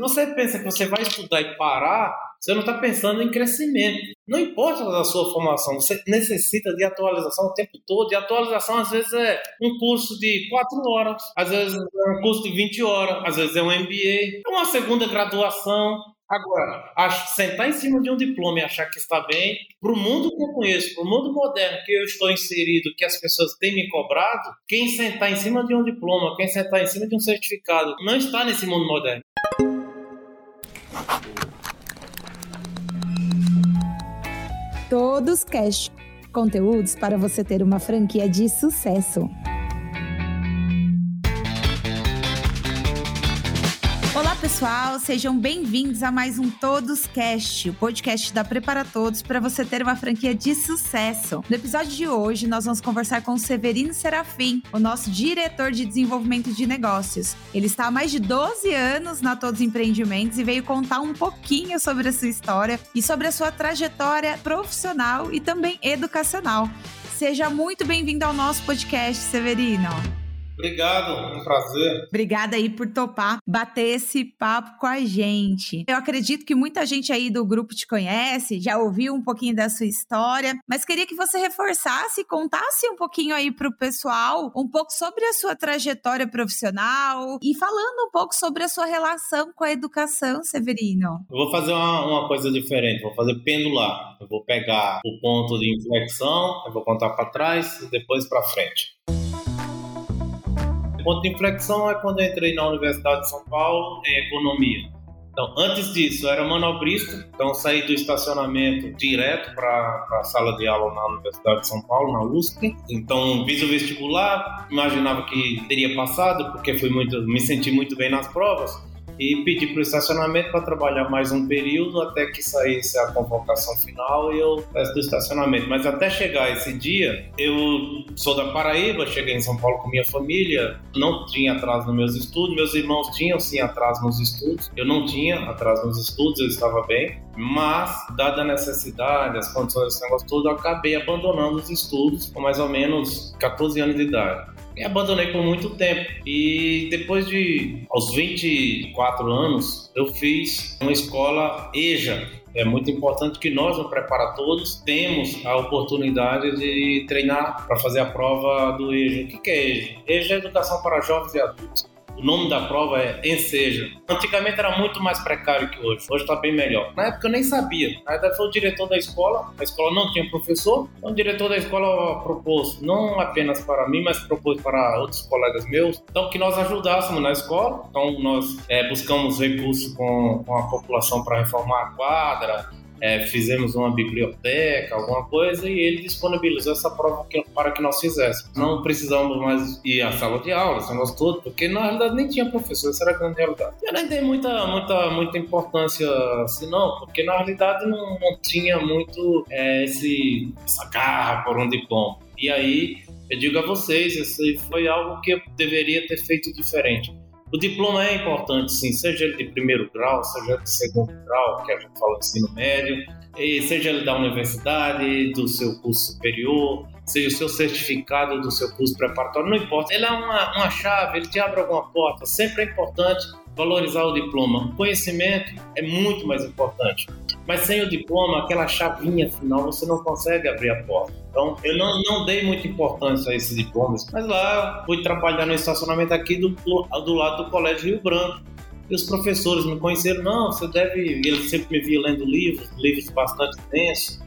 você pensa que você vai estudar e parar, você não está pensando em crescimento. Não importa a sua formação, você necessita de atualização o tempo todo. E atualização, às vezes, é um curso de 4 horas, às vezes é um curso de 20 horas, às vezes é um MBA, uma segunda graduação. Agora, sentar em cima de um diploma e achar que está bem, para o mundo que eu conheço, para o mundo moderno que eu estou inserido, que as pessoas têm me cobrado, quem sentar em cima de um diploma, quem sentar em cima de um certificado, não está nesse mundo moderno. Todos Cash. Conteúdos para você ter uma franquia de sucesso. Pessoal, sejam bem-vindos a mais um Todos Cast, o podcast da Prepara Todos para você ter uma franquia de sucesso. No episódio de hoje, nós vamos conversar com o Severino Serafim, o nosso diretor de desenvolvimento de negócios. Ele está há mais de 12 anos na Todos Empreendimentos e veio contar um pouquinho sobre a sua história e sobre a sua trajetória profissional e também educacional. Seja muito bem-vindo ao nosso podcast, Severino. Obrigado, um prazer. Obrigada aí por topar bater esse papo com a gente. Eu acredito que muita gente aí do grupo te conhece, já ouviu um pouquinho da sua história, mas queria que você reforçasse, contasse um pouquinho aí pro pessoal um pouco sobre a sua trajetória profissional e falando um pouco sobre a sua relação com a educação, Severino. Eu vou fazer uma, uma coisa diferente, vou fazer pendular. Eu vou pegar o ponto de inflexão, eu vou contar para trás e depois para frente. O ponto de inflexão é quando eu entrei na Universidade de São Paulo em economia. Então, antes disso, eu era manobrista, então saí do estacionamento direto para a sala de aula na Universidade de São Paulo, na USP. Então, fiz o vestibular, imaginava que teria passado, porque fui muito, me senti muito bem nas provas e pedi para o estacionamento para trabalhar mais um período até que saísse a convocação final e eu peço do estacionamento. Mas até chegar esse dia, eu sou da Paraíba, cheguei em São Paulo com minha família, não tinha atraso nos meus estudos, meus irmãos tinham sim atraso nos estudos, eu não tinha atraso nos estudos, eu estava bem, mas dada a necessidade, as condições desse negócio todo, eu acabei abandonando os estudos com mais ou menos 14 anos de idade abandonei por muito tempo. E depois de, aos 24 anos, eu fiz uma escola EJA. É muito importante que nós, no Prepara Todos, temos a oportunidade de treinar para fazer a prova do EJA. O que é EJA? EJA é Educação para Jovens e Adultos. O nome da prova é Enseja. Antigamente era muito mais precário que hoje. Hoje está bem melhor. Na época eu nem sabia. Na verdade foi o diretor da escola. A escola não tinha professor. Então o diretor da escola propôs, não apenas para mim, mas propôs para outros colegas meus, então que nós ajudássemos na escola. Então nós é, buscamos recursos com, com a população para reformar a quadra, é, fizemos uma biblioteca, alguma coisa, e ele disponibilizou essa prova que, para que nós fizéssemos. Não precisamos mais ir à sala de aula, esse negócio todo, porque na realidade nem tinha professor, isso era a grande realidade. Eu nem dei muita, muita, muita importância assim, não, porque na realidade não, não tinha muito é, esse, essa garra por um diploma. E aí, eu digo a vocês, isso foi algo que eu deveria ter feito diferente. O diploma é importante, sim, seja ele de primeiro grau, seja de segundo grau, que a gente fala de ensino médio, seja ele da universidade, do seu curso superior, seja o seu certificado do seu curso preparatório, não importa. Ele é uma, uma chave, ele te abre alguma porta. Sempre é importante valorizar o diploma. O conhecimento é muito mais importante. Mas sem o diploma, aquela chavinha final, você não consegue abrir a porta. Então, eu não, não dei muita importância a esses diplomas. Mas lá, fui trabalhar no estacionamento aqui do, do lado do Colégio Rio Branco. E os professores me conheceram, não, você deve. Ele sempre me via lendo livros, livros bastante densos.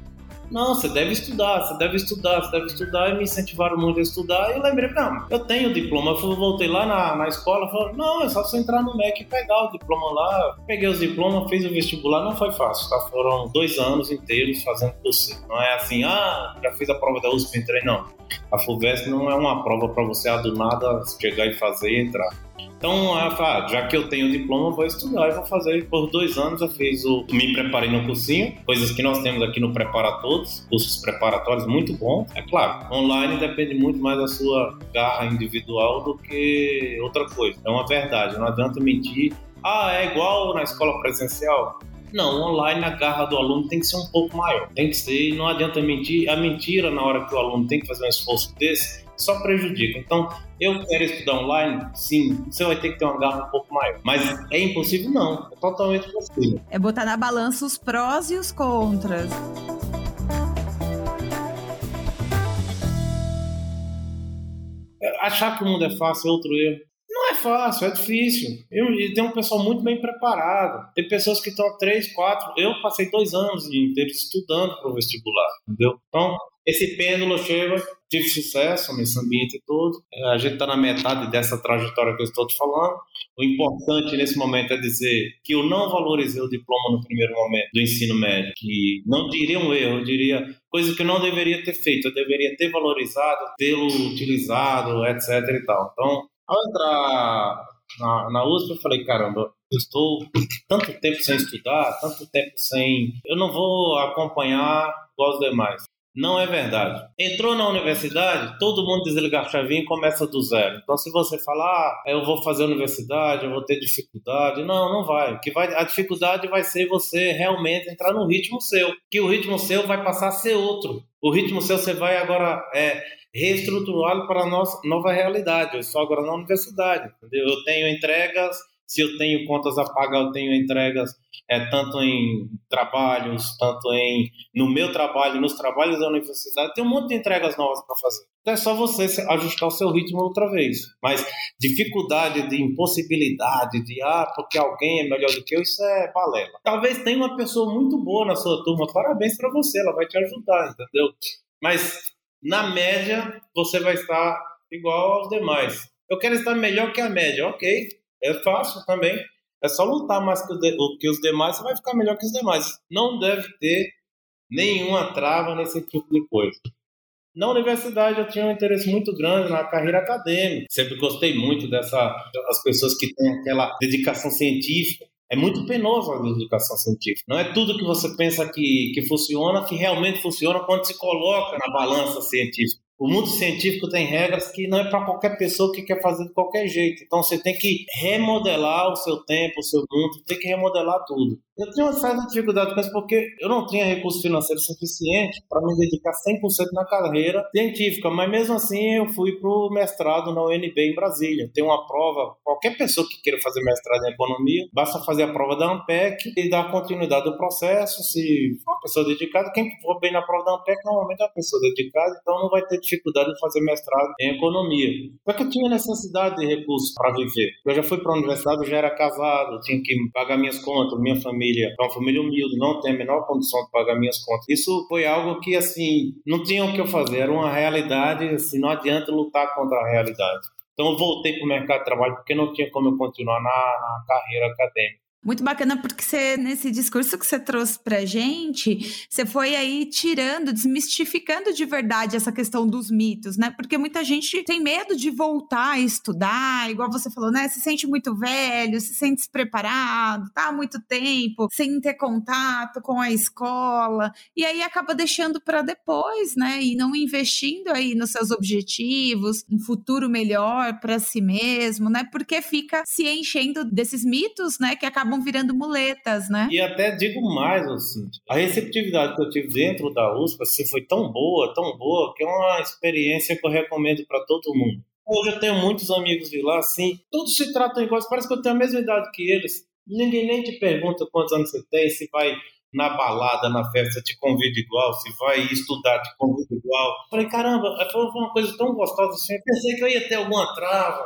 Não, você deve estudar, você deve estudar, você deve estudar. E me incentivaram muito a estudar. E eu lembrei, não, eu tenho diploma. Eu voltei lá na, na escola, falei, não, é só você entrar no MEC e pegar o diploma lá. Peguei os diplomas, fiz o vestibular, não foi fácil, tá? Foram dois anos inteiros fazendo curso. Não é assim, ah, já fiz a prova da USP, entrei, não. A FUVEST não é uma prova para você, ah, do nada, chegar e fazer e entrar. Então, já que eu tenho o diploma, vou estudar e vou fazer. Por dois anos eu fiz o. Me preparei no cursinho, coisas que nós temos aqui no Prepara Todos, cursos preparatórios muito bons. É claro, online depende muito mais da sua garra individual do que outra coisa. É uma verdade, não adianta mentir. Ah, é igual na escola presencial? Não, online a garra do aluno tem que ser um pouco maior. Tem que ser, não adianta mentir. A mentira, na hora que o aluno tem que fazer um esforço desse, só prejudica. Então, eu quero estudar online? Sim, você vai ter que ter uma garra um pouco maior. Mas é impossível? Não, é totalmente possível. É botar na balança os prós e os contras. Achar que o mundo é fácil é outro erro. Não é fácil, é difícil. Eu, e tem um pessoal muito bem preparado. Tem pessoas que estão três, quatro. Eu passei dois anos inteiros estudando para o vestibular, entendeu? Então, esse pêndulo chega, tive sucesso nesse ambiente todo. É, a gente está na metade dessa trajetória que eu estou te falando. O importante nesse momento é dizer que eu não valorizei o diploma no primeiro momento do ensino médio, que não diria um erro, eu diria coisa que eu não deveria ter feito. Eu deveria ter valorizado, tê-lo utilizado, etc. e tal. Então, ao entrar na, na USP, eu falei, caramba, eu estou tanto tempo sem estudar, tanto tempo sem. Eu não vou acompanhar igual os demais. Não é verdade. Entrou na universidade, todo mundo desliga a chavinha e começa do zero. Então, se você falar, ah, eu vou fazer universidade, eu vou ter dificuldade, não, não vai. que vai, a dificuldade vai ser você realmente entrar no ritmo seu, que o ritmo seu vai passar a ser outro. O ritmo seu você vai agora é, reestruturá-lo para a nossa nova realidade. Eu estou agora na universidade, entendeu? Eu tenho entregas se eu tenho contas a pagar, eu tenho entregas é, tanto em trabalhos, tanto em no meu trabalho, nos trabalhos da universidade, tem um monte de entregas novas para fazer. Então é só você ajustar o seu ritmo outra vez. Mas dificuldade de impossibilidade, de ah, porque alguém é melhor do que eu, isso é balela. Talvez tenha uma pessoa muito boa na sua turma, parabéns para você, ela vai te ajudar, entendeu? Mas na média, você vai estar igual aos demais. Eu quero estar melhor que a média, ok é fácil também. É só lutar mais que os demais, você vai ficar melhor que os demais. Não deve ter nenhuma trava nesse tipo de coisa. Na universidade eu tinha um interesse muito grande na carreira acadêmica. Sempre gostei muito dessa as pessoas que têm aquela dedicação científica. É muito penoso a dedicação científica. Não é tudo que você pensa que, que funciona que realmente funciona quando se coloca na balança científica. O mundo científico tem regras que não é para qualquer pessoa que quer fazer de qualquer jeito. Então você tem que remodelar o seu tempo, o seu mundo, tem que remodelar tudo. Eu tinha uma certa dificuldade com isso porque eu não tinha recurso financeiro suficiente para me dedicar 100% na carreira científica, mas mesmo assim eu fui para o mestrado na UNB em Brasília. Tem uma prova, qualquer pessoa que queira fazer mestrado em economia, basta fazer a prova da ANPEC e dar continuidade ao processo. Se for uma pessoa dedicada, quem for bem na prova da ANPEC normalmente é uma pessoa dedicada, então não vai ter dificuldade de fazer mestrado em economia. Só que eu tinha necessidade de recursos para viver. Eu já fui para a universidade, eu já era casado, tinha que pagar minhas contas, minha família família, é uma família humilde, não tem a menor condição de pagar minhas contas. Isso foi algo que, assim, não tinha o que eu fazer, era uma realidade, assim, não adianta lutar contra a realidade. Então eu voltei para o mercado de trabalho porque não tinha como eu continuar na, na carreira acadêmica. Muito bacana porque você, nesse discurso que você trouxe pra gente, você foi aí tirando, desmistificando de verdade essa questão dos mitos, né? Porque muita gente tem medo de voltar a estudar, igual você falou, né? Se sente muito velho, se sente despreparado, tá há muito tempo sem ter contato com a escola, e aí acaba deixando para depois, né? E não investindo aí nos seus objetivos, um futuro melhor para si mesmo, né? Porque fica se enchendo desses mitos, né? Que acabam acabam virando muletas, né? E até digo mais, assim, a receptividade que eu tive dentro da USP assim, foi tão boa, tão boa, que é uma experiência que eu recomendo para todo mundo. Hoje eu tenho muitos amigos de lá, assim, todos se tratam iguais, parece que eu tenho a mesma idade que eles. Ninguém nem te pergunta quantos anos você tem, se vai na balada, na festa, te convida igual, se vai estudar, te convida igual. Falei, caramba, foi uma coisa tão gostosa assim. Eu pensei que eu ia ter alguma trava,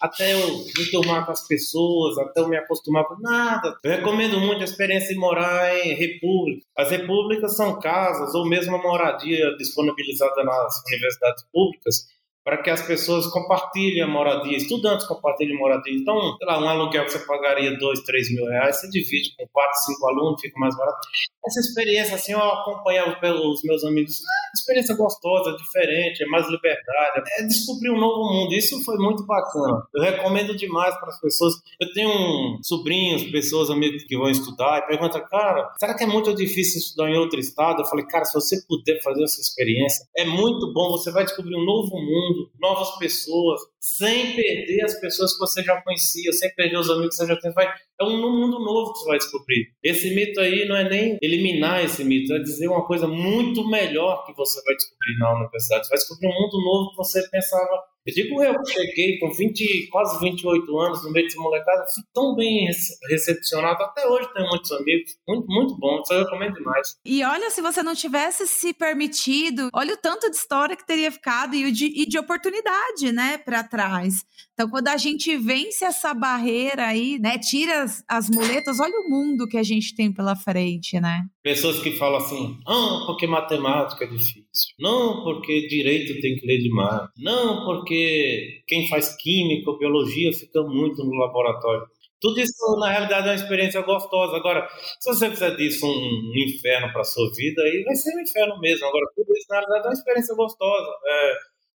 até eu me tomar com as pessoas, até eu me acostumar com nada. Eu recomendo muito a experiência de morar em república. As repúblicas são casas ou mesmo a moradia disponibilizada nas universidades públicas para que as pessoas compartilhem a moradia, estudantes compartilhem moradia. Então, sei lá, um aluguel que você pagaria 2, 3 mil reais, você divide com 4, 5 alunos, fica mais barato. Essa experiência, assim, eu acompanhava pelos meus amigos, é experiência gostosa, diferente, é mais liberdade, é descobrir um novo mundo. Isso foi muito bacana. Eu recomendo demais para as pessoas. Eu tenho sobrinhos, pessoas, amigos que vão estudar e perguntam, cara, será que é muito difícil estudar em outro estado? Eu falei, cara, se você puder fazer essa experiência, é muito bom, você vai descobrir um novo mundo novas pessoas. Sem perder as pessoas que você já conhecia, sem perder os amigos que você já tem. Vai, é um mundo novo que você vai descobrir. Esse mito aí não é nem eliminar esse mito, é dizer uma coisa muito melhor que você vai descobrir na universidade. Você vai descobrir um mundo novo que você pensava eu digo eu, cheguei com 20, quase 28 anos no meio desse molecada, fui tão bem recepcionado. Até hoje tenho muitos amigos. Muito, muito bom. Isso eu recomendo demais. E olha, se você não tivesse se permitido, olha o tanto de história que teria ficado e de, e de oportunidade, né, para trás. Então, quando a gente vence essa barreira aí, né, tira as, as muletas, olha o mundo que a gente tem pela frente, né? Pessoas que falam assim, ah, porque matemática é difícil. Não porque direito tem que ler demais. Não porque quem faz química ou biologia fica muito no laboratório. Tudo isso, na realidade, é uma experiência gostosa. Agora, se você fizer disso um, inferno para sua vida, aí vai ser um inferno mesmo. Agora, tudo isso, na realidade, é uma experiência gostosa. É,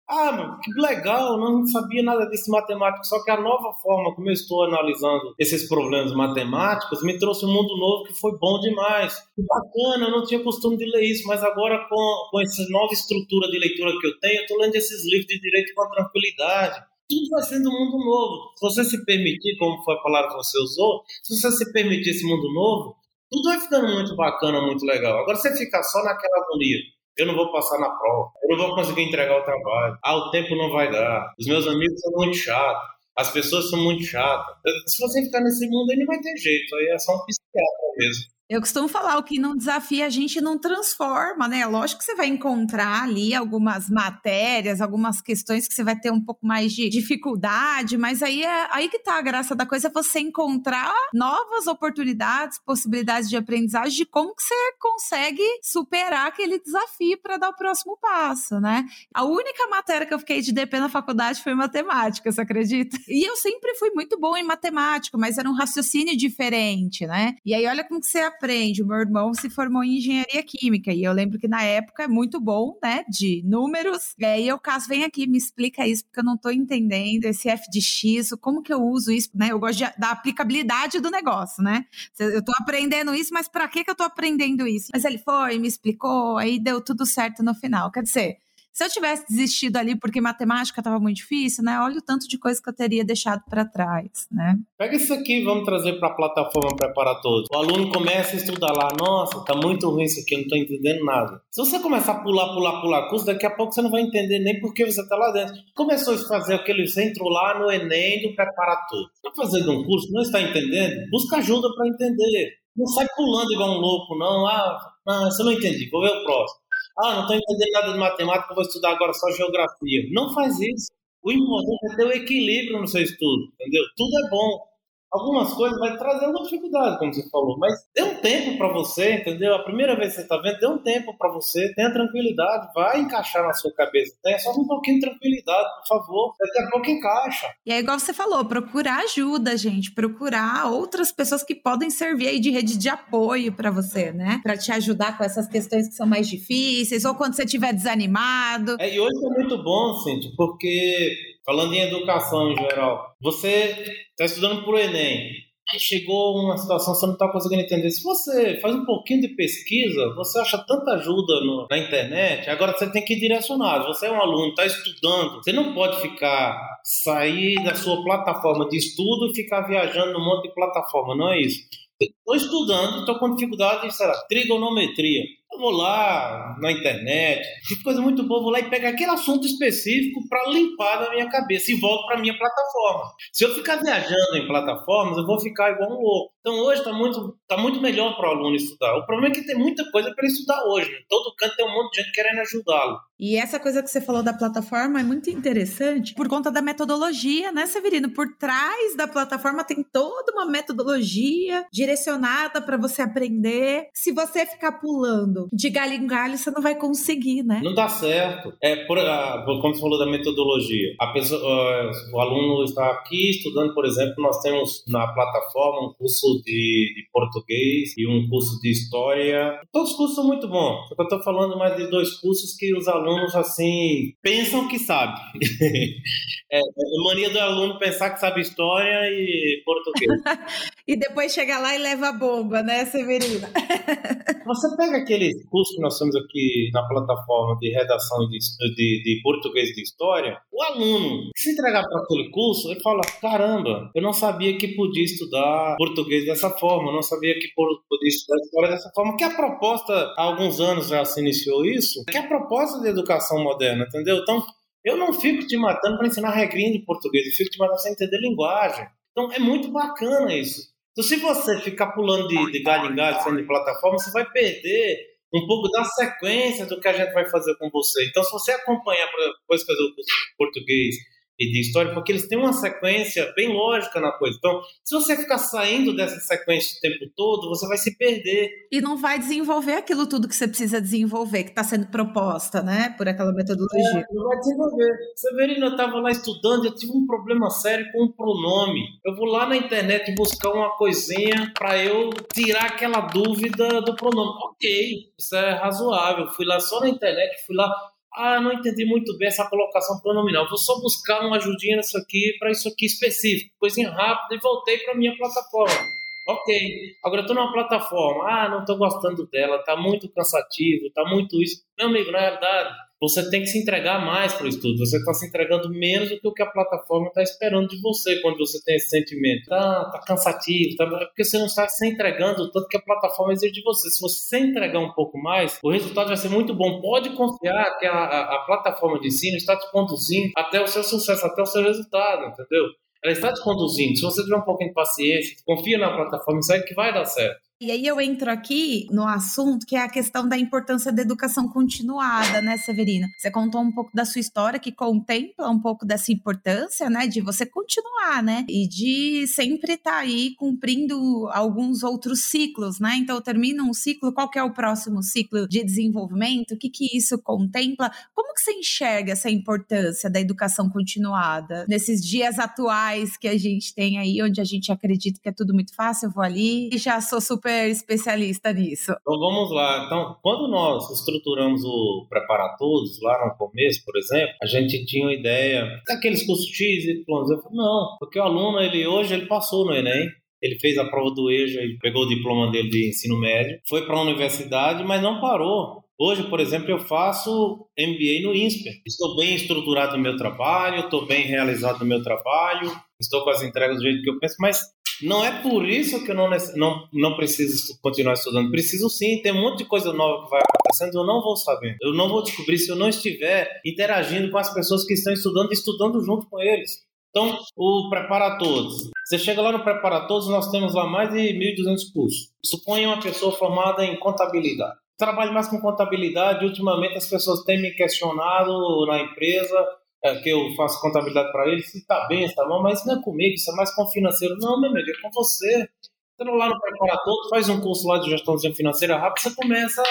ah, mano, que legal, não sabia nada desse matemático. Só que a nova forma como eu estou analisando esses problemas matemáticos me trouxe um mundo novo que foi bom demais. Que bacana, eu não tinha costume de ler isso, mas agora com, com essa nova estrutura de leitura que eu tenho, eu estou lendo esses livros de direito com tranquilidade. Tudo vai sendo um mundo novo. Se você se permitir, como foi a palavra que você usou, se você se permitir esse mundo novo, tudo vai ficando muito bacana, muito legal. Agora você ficar só naquela agonia eu não vou passar na prova, eu não vou conseguir entregar o trabalho, ah, o tempo não vai dar, os meus amigos são muito chatos, as pessoas são muito chatas. Se você ficar nesse mundo não vai ter jeito, aí é só um psiquiatra mesmo. Eu costumo falar, o que não desafia a gente não transforma, né? Lógico que você vai encontrar ali algumas matérias, algumas questões que você vai ter um pouco mais de dificuldade, mas aí é aí que tá a graça da coisa, é você encontrar novas oportunidades, possibilidades de aprendizagem de como que você consegue superar aquele desafio para dar o próximo passo, né? A única matéria que eu fiquei de DP na faculdade foi matemática, você acredita? E eu sempre fui muito bom em matemática, mas era um raciocínio diferente, né? E aí olha como que você aprende. O meu irmão se formou em engenharia química e eu lembro que na época é muito bom, né, de números. E aí eu caso, vem aqui, me explica isso, porque eu não estou entendendo esse f de x, como que eu uso isso, né? Eu gosto de, da aplicabilidade do negócio, né? Eu estou aprendendo isso, mas para que que eu estou aprendendo isso? Mas ele foi, me explicou, aí deu tudo certo no final. Quer dizer, se eu tivesse desistido ali porque matemática estava muito difícil, né? Olha o tanto de coisa que eu teria deixado para trás, né? Pega isso aqui, vamos trazer para a plataforma Prepara Todos. O aluno começa a estudar lá, nossa, tá muito ruim isso aqui, eu não estou entendendo nada. Se você começar a pular, pular, pular curso, daqui a pouco você não vai entender nem por que você está lá dentro. Começou a fazer aquele, você entrou lá no Enem do Prepara Todos. Está fazendo um curso, não está entendendo? Busca ajuda para entender. Não sai pulando igual um louco, não. Ah, ah, você não entendi, vou ver o próximo. Ah, não estou entendendo nada de matemática, vou estudar agora só geografia. Não faz isso. O importante é ter o equilíbrio no seu estudo, entendeu? Tudo é bom algumas coisas vai trazer uma dificuldade, como você falou, mas dê um tempo para você, entendeu? A primeira vez que você está vendo, dê um tempo para você, tenha tranquilidade, vai encaixar na sua cabeça, tenha só um pouquinho de tranquilidade, por favor, daqui a pouco encaixa. E é igual você falou, procurar ajuda, gente, procurar outras pessoas que podem servir aí de rede de apoio para você, né? Para te ajudar com essas questões que são mais difíceis, ou quando você estiver desanimado. É, e hoje é muito bom, Cintia, porque falando em educação em geral, você está estudando para o Enem, aí chegou uma situação que você não está conseguindo entender. Se você faz um pouquinho de pesquisa, você acha tanta ajuda no, na internet, agora você tem que ir direcionado. Você é um aluno, está estudando, você não pode ficar, sair da sua plataforma de estudo e ficar viajando num monte de plataforma, não é isso. Estou estudando, estou com dificuldade, sei lá, trigonometria eu vou lá na internet, que coisa muito boa, vou lá e pego aquele assunto específico para limpar da minha cabeça e volto para minha plataforma. Se eu ficar viajando em plataformas, eu vou ficar igual um louco. Então hoje está muito, tá muito melhor para o aluno estudar. O problema é que tem muita coisa para ele estudar hoje. Né? Todo canto tem um monte de gente querendo ajudá-lo. E essa coisa que você falou da plataforma é muito interessante por conta da metodologia, né, Severino? Por trás da plataforma tem toda uma metodologia direcionada para você aprender. Se você ficar pulando de galho em galho, você não vai conseguir, né? Não dá certo. É, por, uh, como você falou da metodologia, a pessoa, o aluno está aqui estudando, por exemplo, nós temos na plataforma um curso de, de português e um curso de história. Todos os cursos são muito bons. Só que eu estou falando mais de dois cursos que os alunos assim pensam que sabe. é, é mania do aluno pensar que sabe história e português. e depois chega lá e leva a bomba, né, Severina? você pega aquele curso que nós temos aqui na plataforma de redação de, de, de português de história, o aluno, se entregar para aquele curso, ele fala: caramba, eu não sabia que podia estudar português dessa forma, eu não sabia que podia estudar história dessa forma. Que a proposta, há alguns anos já se iniciou isso, que a proposta de educação moderna, entendeu? Então, eu não fico te matando para ensinar regrinha de português, eu fico te matando para entender linguagem. Então, é muito bacana isso. Então, se você ficar pulando de, de galho em galho, de plataforma, você vai perder um pouco da sequência do que a gente vai fazer com você. Então, se você acompanhar, depois fazer o português e de história, porque eles têm uma sequência bem lógica na coisa. Então, se você ficar saindo dessa sequência o tempo todo, você vai se perder. E não vai desenvolver aquilo tudo que você precisa desenvolver, que está sendo proposta, né, por aquela metodologia. É, não vai desenvolver. Severino, eu estava lá estudando, eu tive um problema sério com o pronome. Eu vou lá na internet buscar uma coisinha para eu tirar aquela dúvida do pronome. Ok, isso é razoável. Fui lá só na internet, fui lá ah, não entendi muito bem essa colocação pronominal. Vou só buscar uma ajudinha nisso aqui para isso aqui específico, coisinha rápida e voltei para minha plataforma. Ok, agora eu estou numa plataforma. Ah, não estou gostando dela, está muito cansativo, está muito isso. Meu amigo, na realidade, você tem que se entregar mais para o estudo. Você está se entregando menos do que o que a plataforma está esperando de você quando você tem esse sentimento. Tá, tá cansativo, tá, é porque você não está se entregando tanto que a plataforma exige de você. Se você se entregar um pouco mais, o resultado vai ser muito bom. Pode confiar que a, a, a plataforma de ensino está te conduzindo até o seu sucesso, até o seu resultado, entendeu? Ela está te conduzindo. Se você tiver um pouquinho de paciência, confia na plataforma sabe que vai dar certo. E aí eu entro aqui no assunto que é a questão da importância da educação continuada, né, Severina? Você contou um pouco da sua história que contempla um pouco dessa importância, né, de você continuar, né, e de sempre estar tá aí cumprindo alguns outros ciclos, né? Então termina um ciclo, qual que é o próximo ciclo de desenvolvimento? O que que isso contempla? Como que você enxerga essa importância da educação continuada nesses dias atuais que a gente tem aí, onde a gente acredita que é tudo muito fácil, eu vou ali e já sou super super especialista nisso. Então vamos lá. Então, quando nós estruturamos o Prepara Todos, lá no começo, por exemplo, a gente tinha uma ideia daqueles cursos X, Y, Z. Não, porque o aluno, ele hoje, ele passou no Enem, ele fez a prova do EJA, ele pegou o diploma dele de ensino médio, foi para a universidade, mas não parou. Hoje, por exemplo, eu faço MBA no INSPER. Estou bem estruturado no meu trabalho, estou bem realizado no meu trabalho, estou com as entregas do jeito que eu penso, mas não é por isso que eu não, não, não preciso continuar estudando. Preciso sim, tem um monte de coisa nova que vai acontecendo, eu não vou saber. Eu não vou descobrir se eu não estiver interagindo com as pessoas que estão estudando e estudando junto com eles. Então, o Prepara Todos. Você chega lá no Prepara Todos, nós temos lá mais de 1.200 cursos. Suponha uma pessoa formada em contabilidade. Trabalho mais com contabilidade. Ultimamente, as pessoas têm me questionado na empresa é, que eu faço contabilidade para ele, se está bem, se está mal, mas não é comigo, isso é mais com o financeiro. Não, meu amigo, é com você. Você lá no Prepara Todo, faz um curso lá de gestão financeira rápida, você começa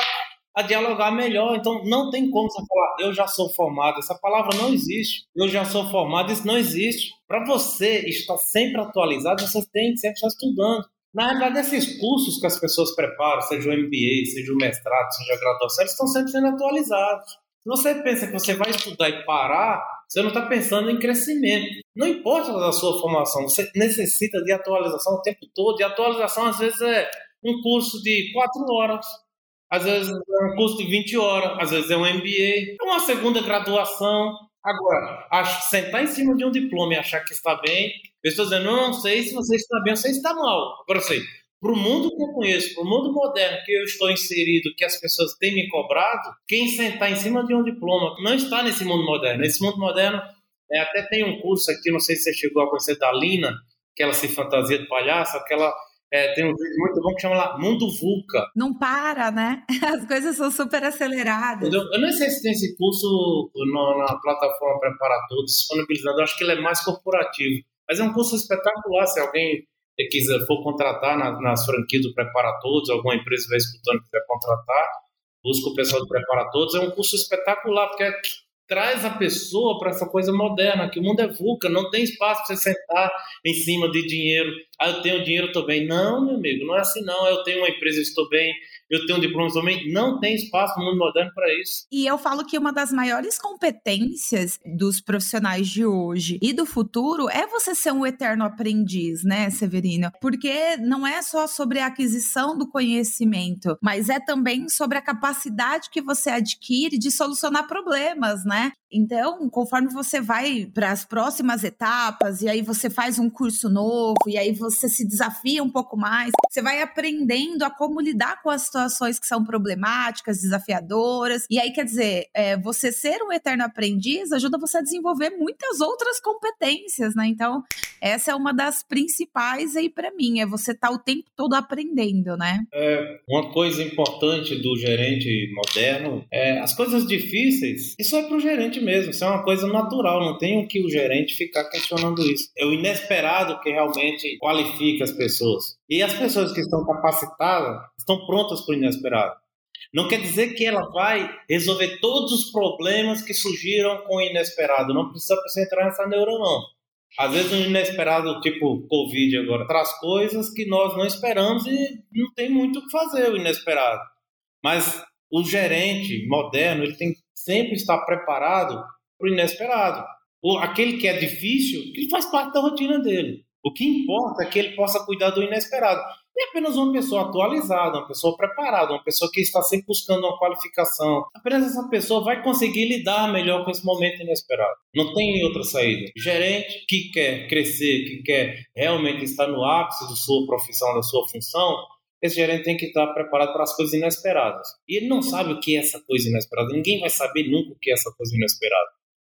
a dialogar melhor. Então, não tem como você falar, eu já sou formado. Essa palavra não existe. Eu já sou formado, isso não existe. Para você estar sempre atualizado, você tem que sempre estar estudando. Na verdade, esses cursos que as pessoas preparam, seja o MBA, seja o mestrado, seja a graduação, eles estão sempre sendo atualizados. Se você pensa que você vai estudar e parar, você não está pensando em crescimento. Não importa a sua formação, você necessita de atualização o tempo todo. E atualização, às vezes, é um curso de quatro horas, às vezes é um curso de 20 horas, às vezes é um MBA, é uma segunda graduação. Agora, acho, sentar em cima de um diploma e achar que está bem, estou dizendo, não, não sei se você está bem ou se está mal. Agora, sei, para o mundo que eu conheço, para o mundo moderno que eu estou inserido, que as pessoas têm me cobrado, quem sentar em cima de um diploma não está nesse mundo moderno. Nesse mundo moderno, é, até tem um curso aqui, não sei se você chegou a conhecer, da Lina, que ela se fantasia de palhaço, aquela é, tem um vídeo muito bom que chama lá Mundo Vulca. Não para, né? As coisas são super aceleradas. Eu, eu não sei se tem esse curso no, na plataforma Prepara Todos disponibilizado, eu acho que ele é mais corporativo. Mas é um curso espetacular, se alguém quiser, for contratar na, nas franquias do Prepara Todos, alguma empresa vai escutando quiser contratar, busca o pessoal do Prepara Todos, é um curso espetacular, porque é, traz a pessoa para essa coisa moderna, que o mundo é VUCA, não tem espaço para você sentar em cima de dinheiro. Ah, eu tenho dinheiro, estou bem. Não, meu amigo, não é assim não. Eu tenho uma empresa, estou bem eu tenho um diploma também. Não tem espaço no mundo moderno para isso. E eu falo que uma das maiores competências dos profissionais de hoje e do futuro é você ser um eterno aprendiz, né, Severino? Porque não é só sobre a aquisição do conhecimento, mas é também sobre a capacidade que você adquire de solucionar problemas, né? Então, conforme você vai para as próximas etapas, e aí você faz um curso novo, e aí você se desafia um pouco mais, você vai aprendendo a como lidar com as situações que são problemáticas, desafiadoras. E aí, quer dizer, é, você ser um eterno aprendiz ajuda você a desenvolver muitas outras competências, né? Então, essa é uma das principais aí para mim, é você estar tá o tempo todo aprendendo, né? É, uma coisa importante do gerente moderno é as coisas difíceis, isso é para o gerente mesmo, isso é uma coisa natural, não tem o que o gerente ficar questionando isso. É o inesperado que realmente qualifica as pessoas. E as pessoas que estão capacitadas estão prontas para o inesperado. Não quer dizer que ela vai resolver todos os problemas que surgiram com o inesperado. Não precisa entrar nessa neura, não. Às vezes o inesperado, tipo Covid agora, traz coisas que nós não esperamos e não tem muito o que fazer o inesperado. Mas o gerente moderno, ele tem que sempre estar preparado para o inesperado. Aquele que é difícil, ele faz parte da rotina dele. O que importa é que ele possa cuidar do inesperado. É apenas uma pessoa atualizada, uma pessoa preparada, uma pessoa que está sempre buscando uma qualificação. Apenas essa pessoa vai conseguir lidar melhor com esse momento inesperado. Não tem outra saída. Gerente que quer crescer, que quer realmente estar no ápice da sua profissão, da sua função, esse gerente tem que estar preparado para as coisas inesperadas. E ele não sabe o que é essa coisa inesperada. Ninguém vai saber nunca o que é essa coisa inesperada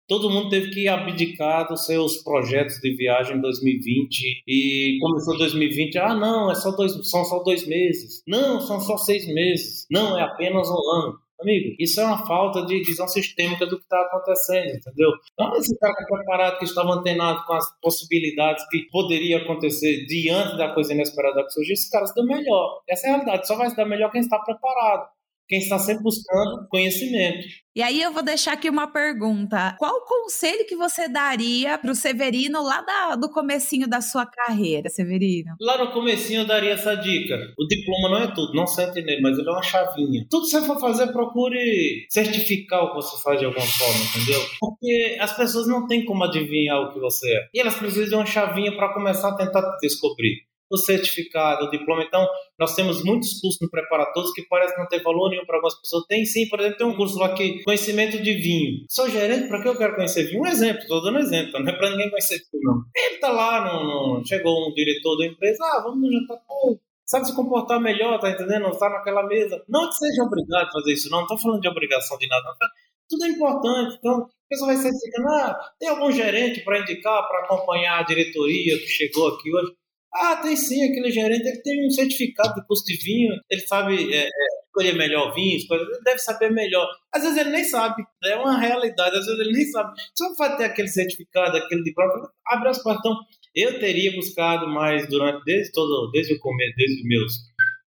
todo mundo teve que abdicar dos seus projetos de viagem em 2020 e começou 2020, ah não, é só dois, são só dois meses, não, são só seis meses, não, é apenas um ano. Amigo, isso é uma falta de visão sistêmica do que está acontecendo, entendeu? Então, esse cara é preparado, que estava antenado com as possibilidades que poderia acontecer diante da coisa inesperada que surgiu, esse cara se deu melhor. Essa é a realidade, só vai se dar melhor quem está preparado quem está sempre buscando conhecimento. E aí eu vou deixar aqui uma pergunta. Qual conselho que você daria para o Severino lá da, do comecinho da sua carreira, Severino? Lá no comecinho eu daria essa dica. O diploma não é tudo, não sente nele, mas ele é uma chavinha. Tudo que você for fazer, procure certificar o que você faz de alguma forma, entendeu? Porque as pessoas não têm como adivinhar o que você é. E elas precisam de uma chavinha para começar a tentar descobrir o certificado, o diploma. Então, nós temos muitos cursos no preparatórios que parecem não ter valor nenhum para algumas pessoas. Tem sim, por exemplo, tem um curso lá que conhecimento de vinho. Sou gerente, para que eu quero conhecer vinho? Um exemplo, estou dando um exemplo, não é para ninguém conhecer vinho, não. Ele está lá, no, no, chegou um diretor da empresa, ah, vamos no jantar, pô, sabe se comportar melhor, tá entendendo? Não está naquela mesa. Não que seja obrigado a fazer isso, não, não estou falando de obrigação de nada, não. Tudo é importante, então a pessoa vai ser indicando, ah, tem algum gerente para indicar, para acompanhar a diretoria que chegou aqui hoje? Ah, tem sim, aquele gerente ele tem um certificado de custo de vinho, ele sabe é, é, escolher melhor vinho, ele deve saber melhor. Às vezes ele nem sabe, é uma realidade, às vezes ele nem sabe. Só vai ter aquele certificado, aquele diploma, abre as portas. Então, eu teria buscado mais durante, desde todo, desde o começo, desde os meus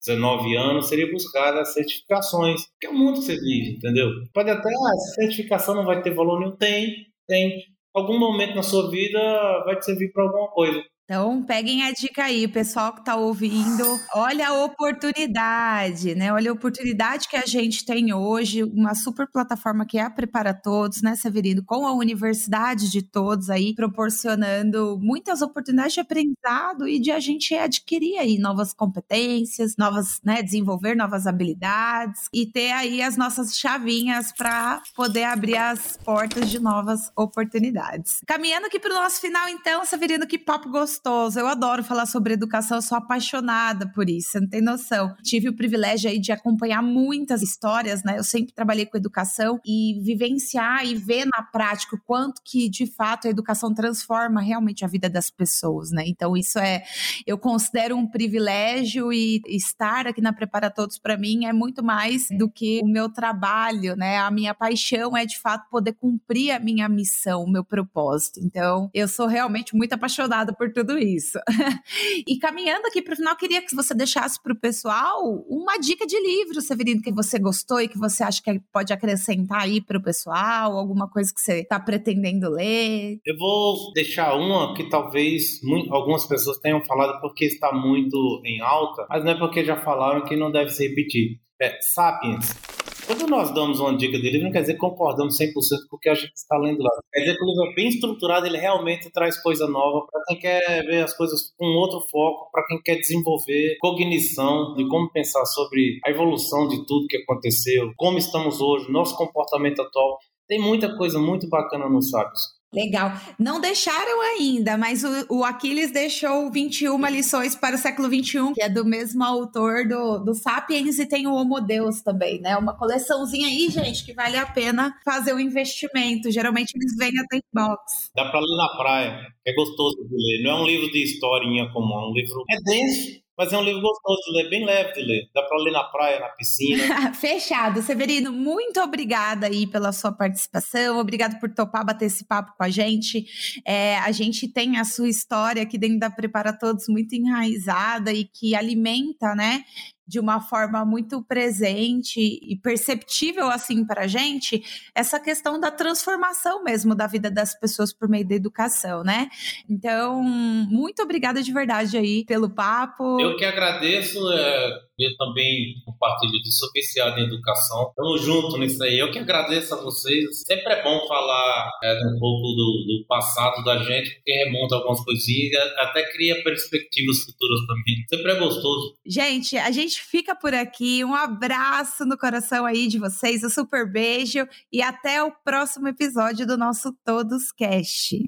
19 anos, seria buscar as certificações, que é o mundo que você vive, entendeu? Pode até, ah, essa certificação não vai ter valor nenhum, tem, tem. Algum momento na sua vida vai te servir para alguma coisa. Então, peguem a dica aí, pessoal que está ouvindo. Olha a oportunidade, né? Olha a oportunidade que a gente tem hoje, uma super plataforma que é a Prepara Todos, né, Severino? Com a universidade de todos aí, proporcionando muitas oportunidades de aprendizado e de a gente adquirir aí novas competências, novas, né, desenvolver novas habilidades e ter aí as nossas chavinhas para poder abrir as portas de novas oportunidades. Caminhando aqui para o nosso final, então, Severino, que papo gostoso gostoso. Eu adoro falar sobre educação, eu sou apaixonada por isso, você não tem noção. Tive o privilégio aí de acompanhar muitas histórias, né? Eu sempre trabalhei com educação e vivenciar e ver na prática o quanto que, de fato, a educação transforma realmente a vida das pessoas, né? Então, isso é, eu considero um privilégio e estar aqui na Prepara Todos para mim é muito mais do que o meu trabalho, né? A minha paixão é, de fato, poder cumprir a minha missão, o meu propósito. Então, eu sou realmente muito apaixonada por tudo tudo isso. e caminhando aqui para o final, queria que você deixasse para o pessoal uma dica de livro, Severino, que você gostou e que você acha que pode acrescentar aí para o pessoal, alguma coisa que você está pretendendo ler. Eu vou deixar uma que talvez algumas pessoas tenham falado porque está muito em alta, mas não é porque já falaram que não deve se repetir. É Sapiens quando nós damos uma dica de livro, não quer dizer que concordamos 100% com o que a gente está lendo lá. Quer dizer que o livro é bem estruturado, ele realmente traz coisa nova para quem quer ver as coisas com outro foco, para quem quer desenvolver cognição de como pensar sobre a evolução de tudo que aconteceu, como estamos hoje, nosso comportamento atual. Tem muita coisa muito bacana nos Sábios. Legal. Não deixaram ainda, mas o, o Aquiles deixou 21 lições para o século 21, que é do mesmo autor do, do Sapiens e tem o Homo Deus também, né? Uma coleçãozinha aí, gente, que vale a pena fazer o um investimento. Geralmente eles vêm até em box. Dá para ler na praia, é gostoso de ler. Não é um livro de historinha comum, é um livro. É denso, mas é um livro gostoso de ler, bem leve de ler. Dá para ler na praia, na piscina. Fechado. Severino, muito obrigada aí pela sua participação. Obrigado por topar bater esse papo com a gente. É, a gente tem a sua história aqui dentro da Prepara Todos muito enraizada e que alimenta, né? De uma forma muito presente e perceptível assim para a gente essa questão da transformação mesmo da vida das pessoas por meio da educação, né? Então, muito obrigada de verdade aí pelo papo. Eu que agradeço. É eu também compartilho disso, sou viciado em educação. Tamo junto nisso aí. Eu que agradeço a vocês. Sempre é bom falar é, um pouco do, do, passado da gente, porque remonta algumas coisinhas, até cria perspectivas futuras também. Sempre é gostoso. Gente, a gente fica por aqui. Um abraço no coração aí de vocês, um super beijo e até o próximo episódio do nosso Todos Cast.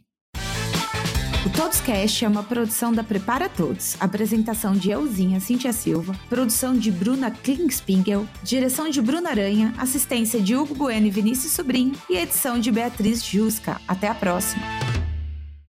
O Todos Cast é uma produção da Prepara Todos. Apresentação de Euzinha Cintia Silva, produção de Bruna Klingspingel, direção de Bruna Aranha, assistência de Hugo Bueno e Vinícius Sobrinho e edição de Beatriz Jusca. Até a próxima!